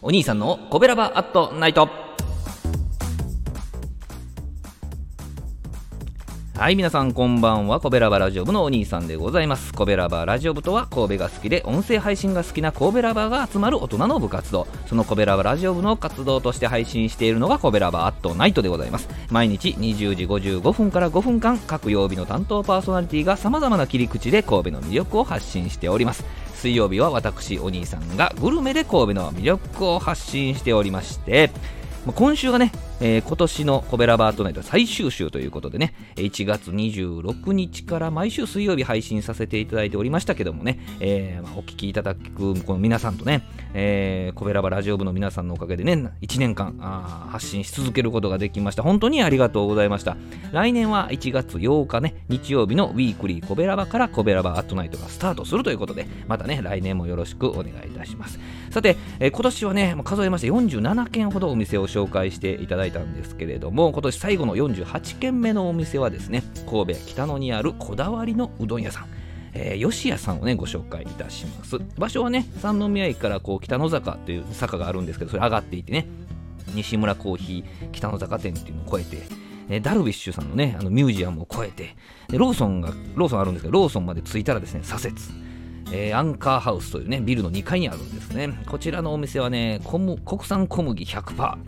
お兄さんのコベラバアットナイト。はい皆さんこんばんは。コベラバラジオ部のお兄さんでございます。コベラバラジオ部とは神戸が好きで音声配信が好きな神戸ラバーが集まる大人の部活動。そのコベラバラジオ部の活動として配信しているのがコベラバアットナイトでございます。毎日20時55分から5分間各曜日の担当パーソナリティが様々な切り口で神戸の魅力を発信しております。水曜日は私お兄さんがグルメで神戸の魅力を発信しておりまして今週はねえー、今年のコベラバートナイト最終週ということでね、1月26日から毎週水曜日配信させていただいておりましたけどもね、えー、まあ、お聞きいただくこの皆さんとね、えー、コベラバラジオ部の皆さんのおかげでね、1年間あ発信し続けることができました。本当にありがとうございました。来年は1月8日ね、日曜日のウィークリーコベラバからコベラバアットナイトがスタートするということで、またね、来年もよろしくお願いいたします。さて、えー、今年はね、数えまして47件ほどお店を紹介していただいていたんですけれども今年最後の48軒目のお店はですね神戸北野にあるこだわりのうどん屋さん。えー、吉屋さんをねご紹介いたします。場所はね三宮駅からこう北野坂という坂があるんですけどそれ上がっていてね西村コーヒー北野坂店っていうのを越えてえダルビッシュさんのねあのミュージアムを越えてでローソンがローソンあるんですけどローソンまで着いたらですね左折。えー、アンカーハウスというね、ビルの2階にあるんですね。こちらのお店はね、国産小麦100%、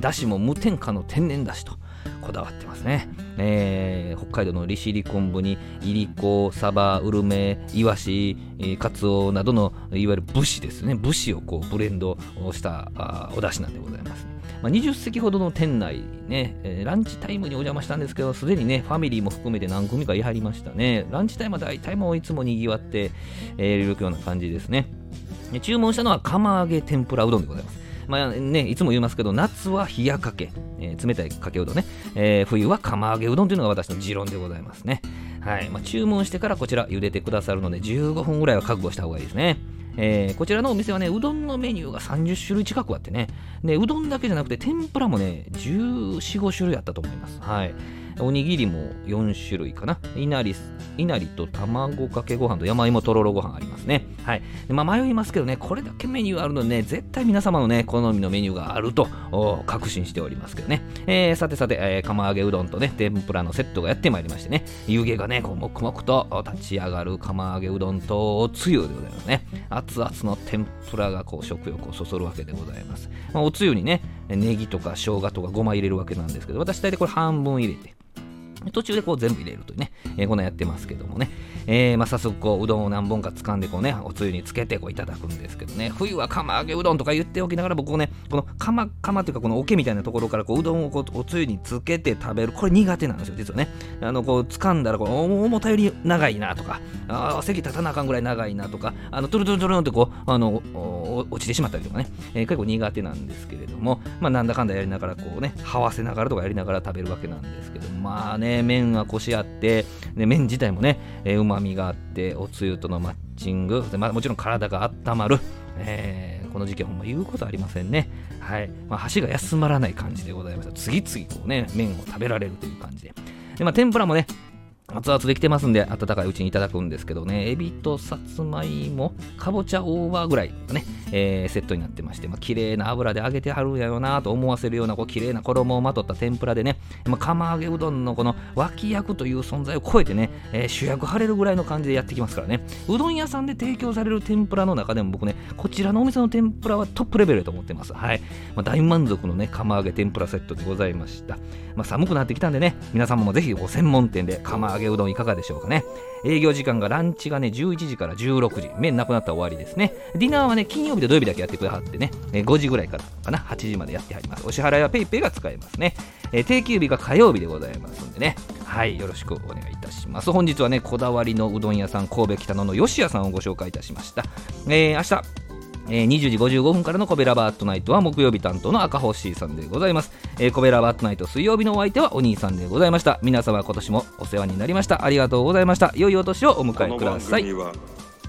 だしも無添加の天然だしとこだわってますね。えー、北海道の利尻昆布に、いりこ、サバ、ウルメ、イワシ、カツオなどのいわゆる武士ですね。武士をこうブレンドしたお出汁なんでございます。まあ、20席ほどの店内ね、えー、ランチタイムにお邪魔したんですけど、すでにね、ファミリーも含めて何組かいはりましたね。ランチタイムは大体もういつも賑わって、えー、いるような感じですね。注文したのは釜揚げ天ぷらうどんでございます。まあね、いつも言いますけど、夏は冷やかけ、えー、冷たいかけうどんね、えー、冬は釜揚げうどんというのが私の持論でございますね。はいまあ、注文してからこちら茹でてくださるので、15分ぐらいは覚悟した方がいいですね。えー、こちらのお店はね、うどんのメニューが30種類近くあってね、でうどんだけじゃなくて天ぷらもね、14、5種類あったと思います。はい。おにぎりも4種類かな。いなり、いなりと卵かけご飯と山芋とろろご飯ありますね。はい。まあ、迷いますけどね、これだけメニューあるのでね、絶対皆様のね、好みのメニューがあると確信しておりますけどね。えー、さてさて、えー、釜揚げうどんとね、天ぷらのセットがやってまいりましてね、湯気がね、こう、黙々と立ち上がる釜揚げうどんとおつゆでございますね。熱々の天ぷらがこう、食欲をそそるわけでございます。まあ、おつゆにね、ネギとか生姜とかごま入れるわけなんですけど、私大体これ半分入れて、途中でこう全部入れるというね、えー、こんなやってますけどもね、えー、まあ早速こううどんを何本か掴んでこうね、おつゆにつけてこういただくんですけどね、冬は釜揚げうどんとか言っておきながら僕はね、この釜、釜というかこの桶みたいなところからこううどんをこうおつゆにつけて食べる、これ苦手なんですよ、実はね。あの、こう掴んだらこう重たより長いなとか、あ席立たなあかんぐらい長いなとか、あの、トゥルトゥルトゥルンってこう、あの、落ちてしまったりとかね、えー、結構苦手なんですけれども、まあなんだかんだやりながらこうね、はわせながらとかやりながら食べるわけなんですけど、まあね、麺はこしあって、で麺自体もね、うまみがあって、おつゆとのマッチング、でまあ、もちろん体が温まる、えー、この時期はほんま言うことありませんね。はい。まあ、箸が休まらない感じでございました。次々こうね、麺を食べられるという感じで。で、まあ、天ぷらもね、熱々できてますんで、温かいうちにいただくんですけどね、エビとさつまいも、かぼちゃオーバーぐらいね、えー、セットになってまして、まあ、綺麗な油で揚げてはるんやろなと思わせるような、こう、綺麗な衣をまとった天ぷらでね、まあ、釜揚げうどんのこの脇役という存在を超えてね、えー、主役張れるぐらいの感じでやってきますからね、うどん屋さんで提供される天ぷらの中でも僕ね、こちらのお店の天ぷらはトップレベルと思ってます。はい。まあ、大満足のね、釜揚げ天ぷらセットでございました。まあ、寒くなってきたんでね、皆様もぜひご専門店で釜揚げうどんいかがでしょうかね。営業時間がランチがね、11時から16時。麺なくなったら終わりですね。ディナーはね、金曜日と土曜日だけやってくださってね、5時ぐらいからかな、8時までやってはります。お支払いは PayPay が使えますね。えー、定休日が火曜日でございますんでね。はい、よろしくお願いいたします。本日はね、こだわりのうどん屋さん、神戸北野の吉屋さんをご紹介いたしました。えー、明日、えー、20時55分からのコベラバートナイトは木曜日担当の赤星さんでございます、えー、コベラバートナイト水曜日のお相手はお兄さんでございました皆様今年もお世話になりましたありがとうございました良いお年をお迎えくださいこの番組は